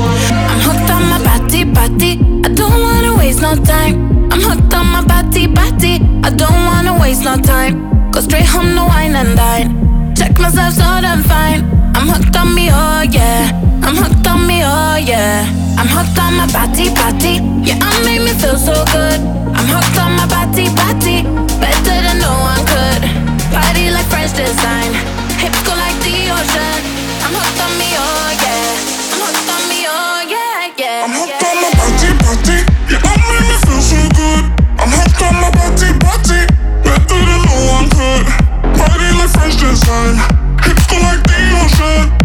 I'm hooked on my body, body. I don't wanna waste no time. I'm hooked on my body, body. I don't wanna waste no time. Go straight home, no wine and dine. Check myself, so I'm fine. I'm hooked on me, oh yeah. I'm hooked on me, oh yeah. I'm hooked on my body, body. Yeah, I made me feel so good. I'm hooked on my body, body. Better than no one could. Body like French design. Hips go like the ocean. I'm hooked on me, oh my It's like the ocean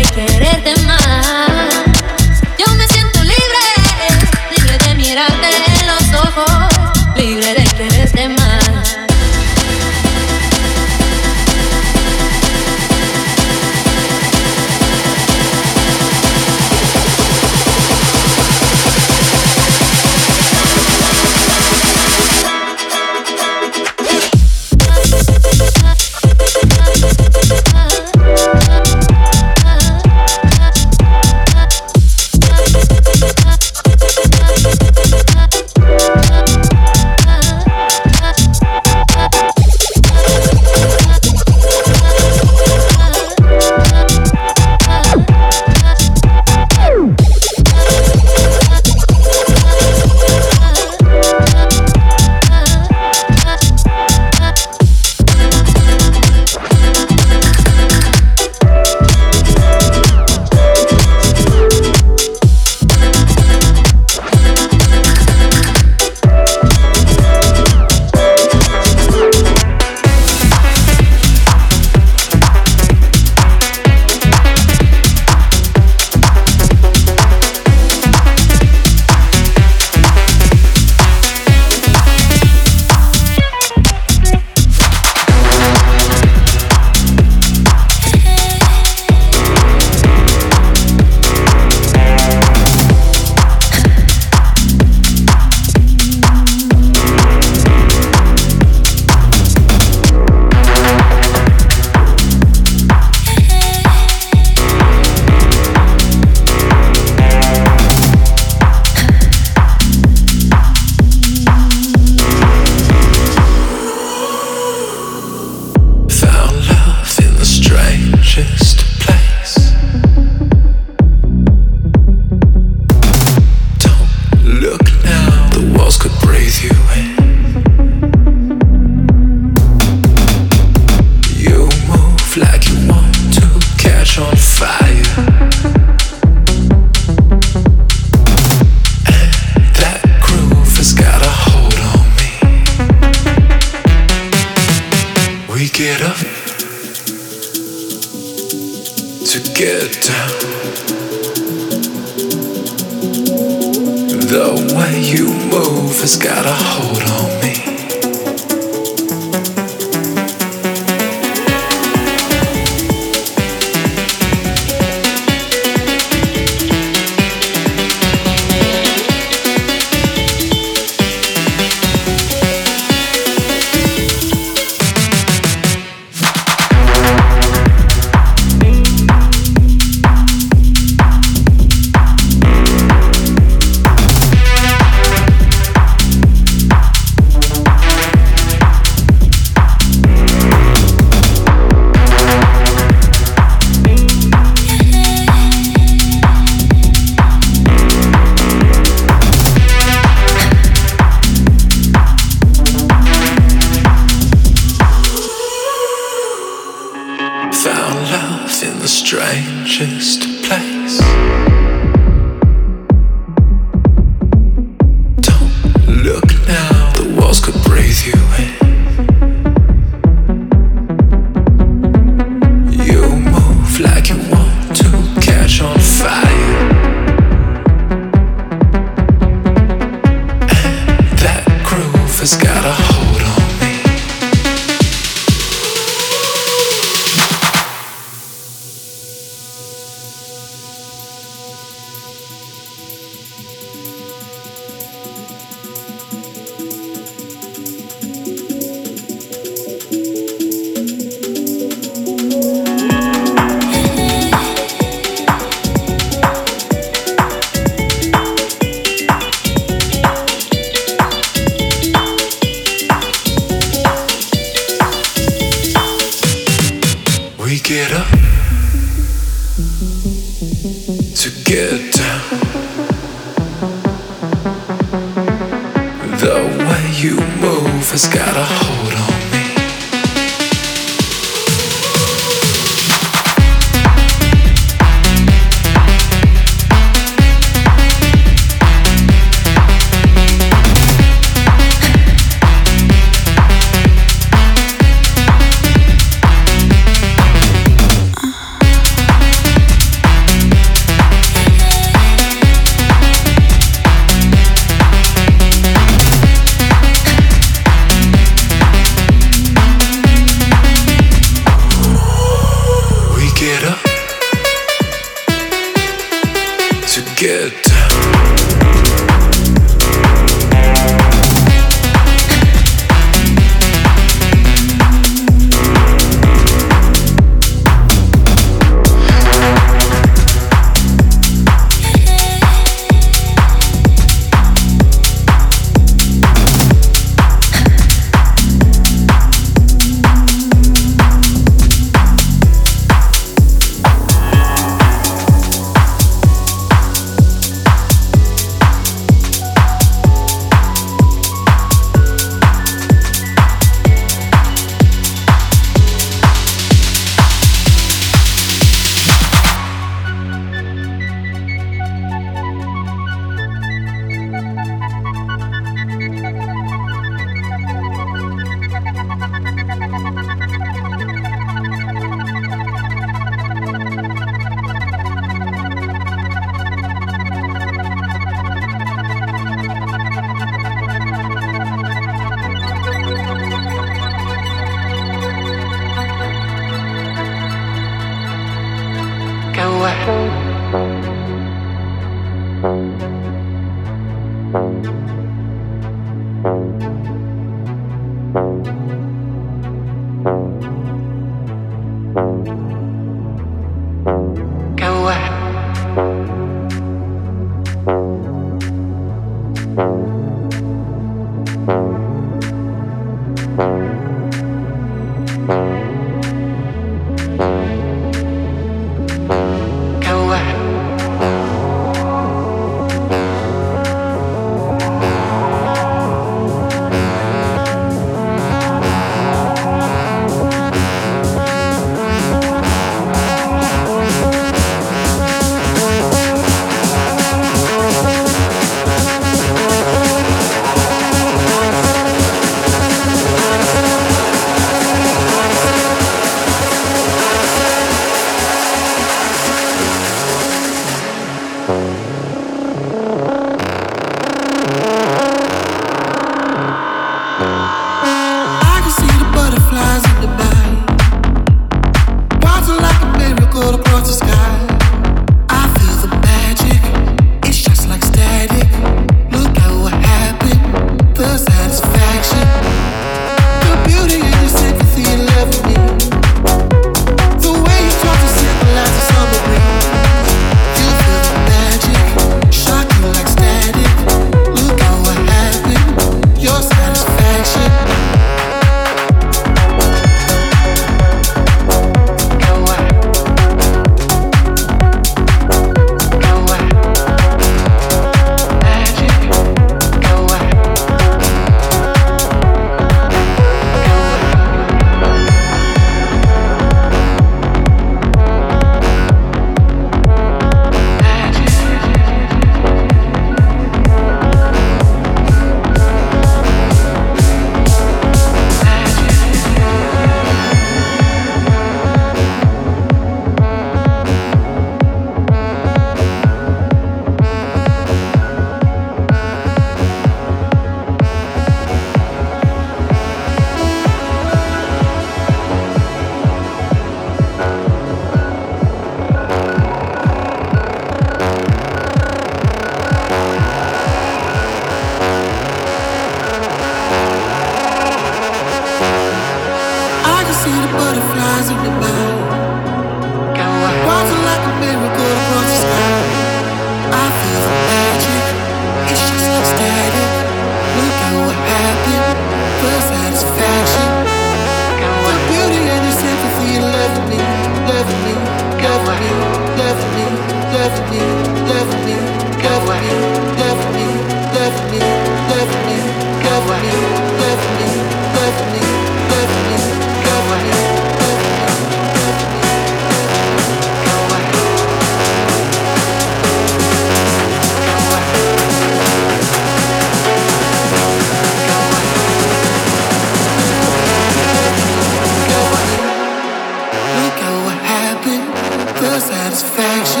satisfaction.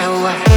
And what?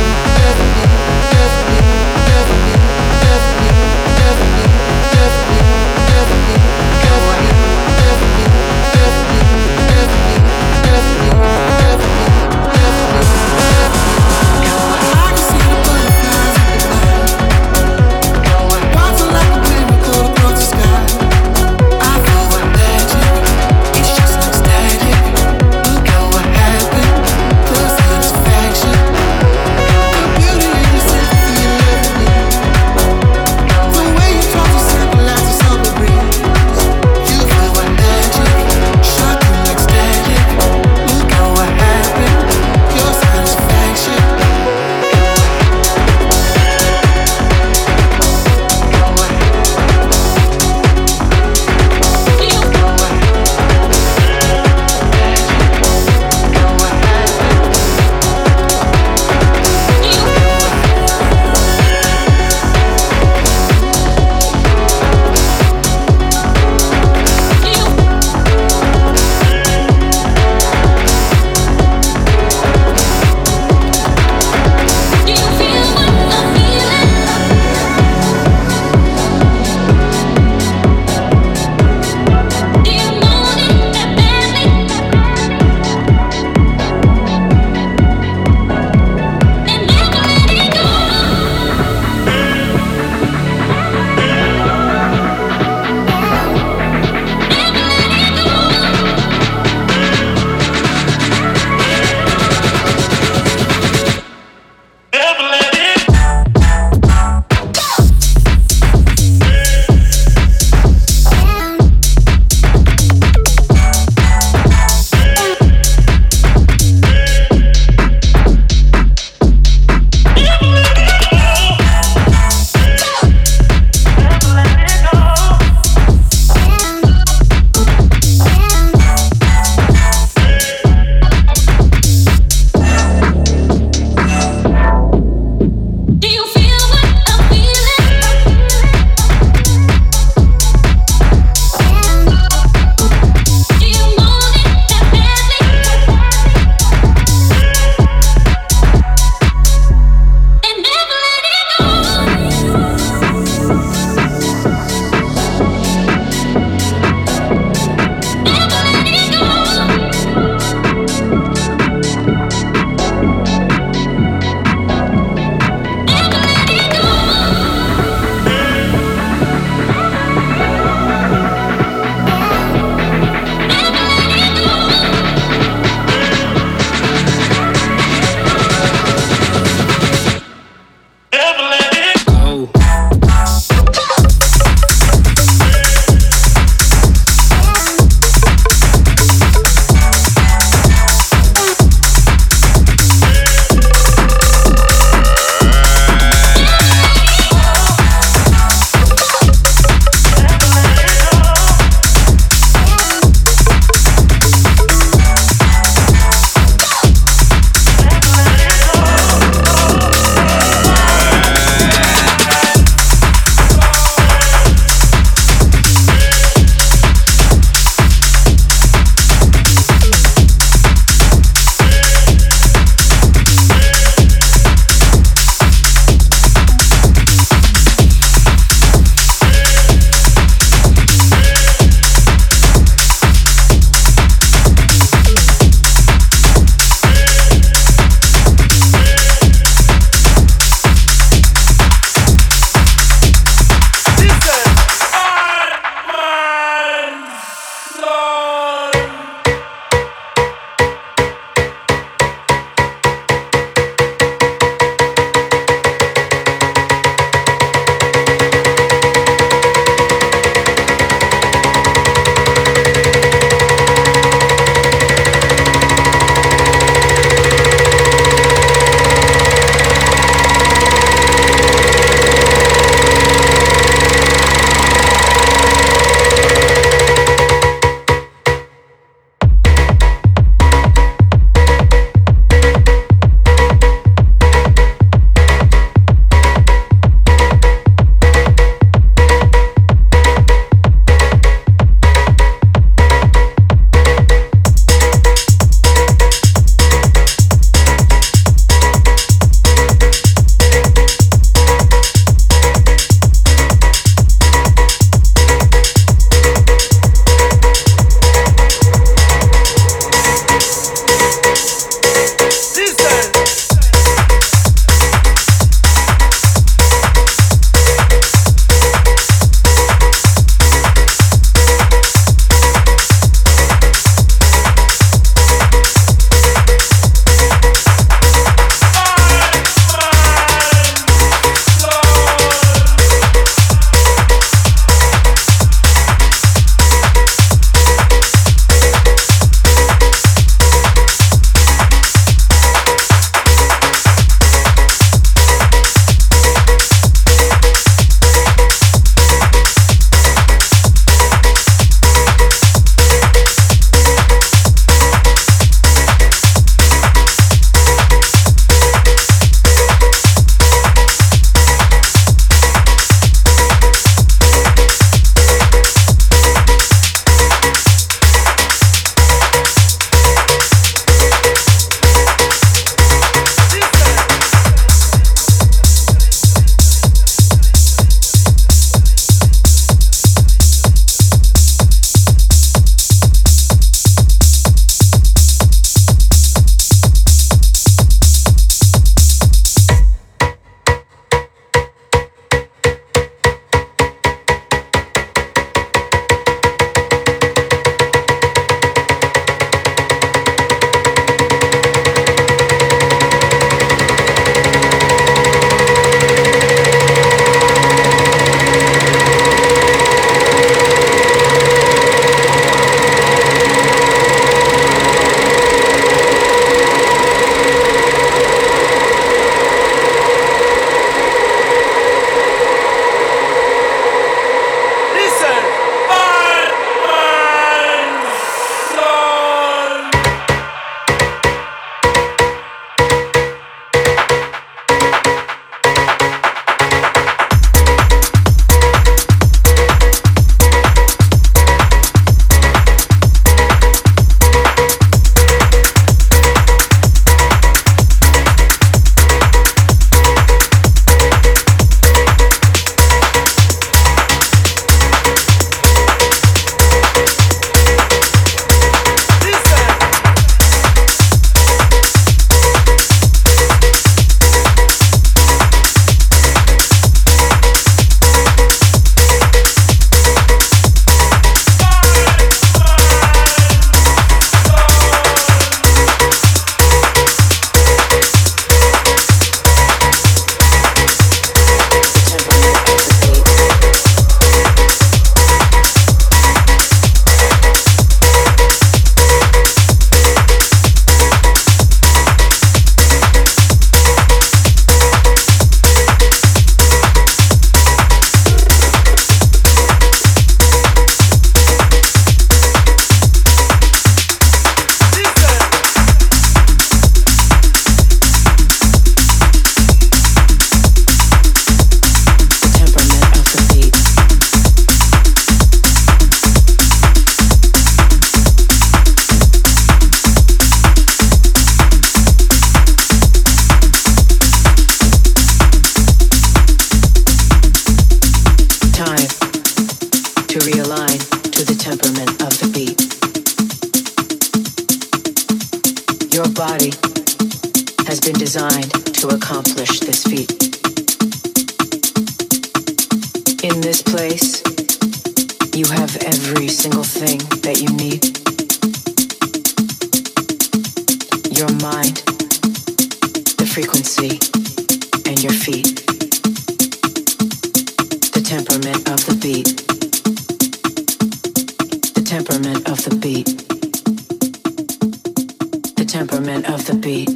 temperament of the beat.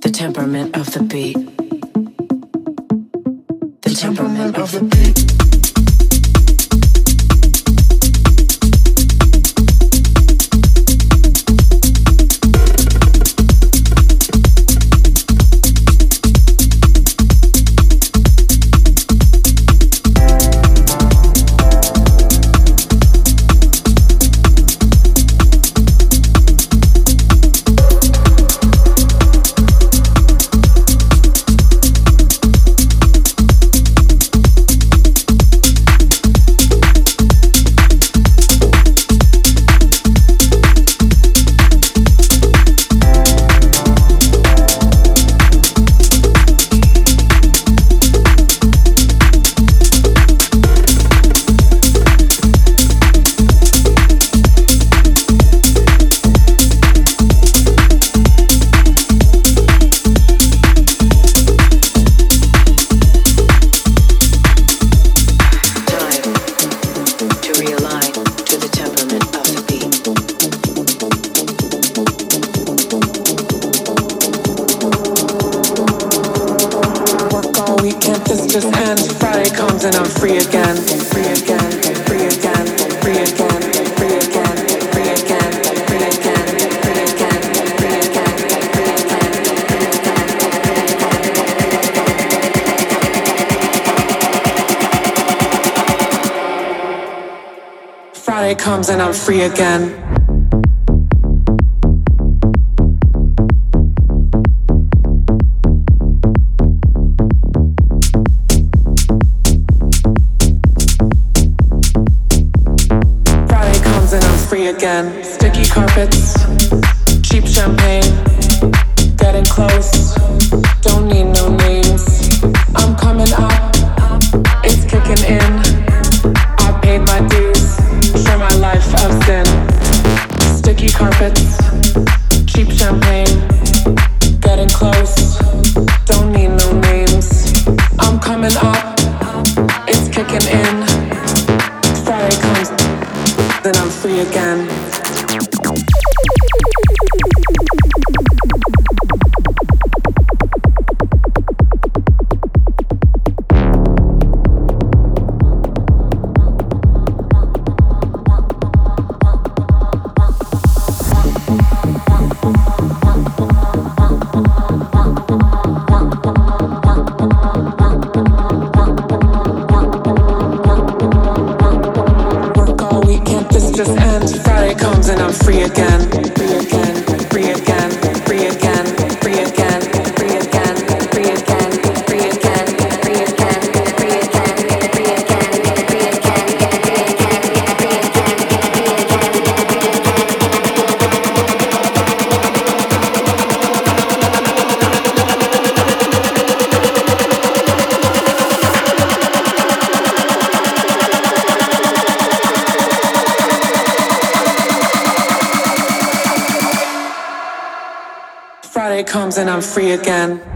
The temperament of the beat. The temperament of the beat. free again. kicking in. Fairy comes, then I'm free again. free again.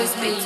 With me,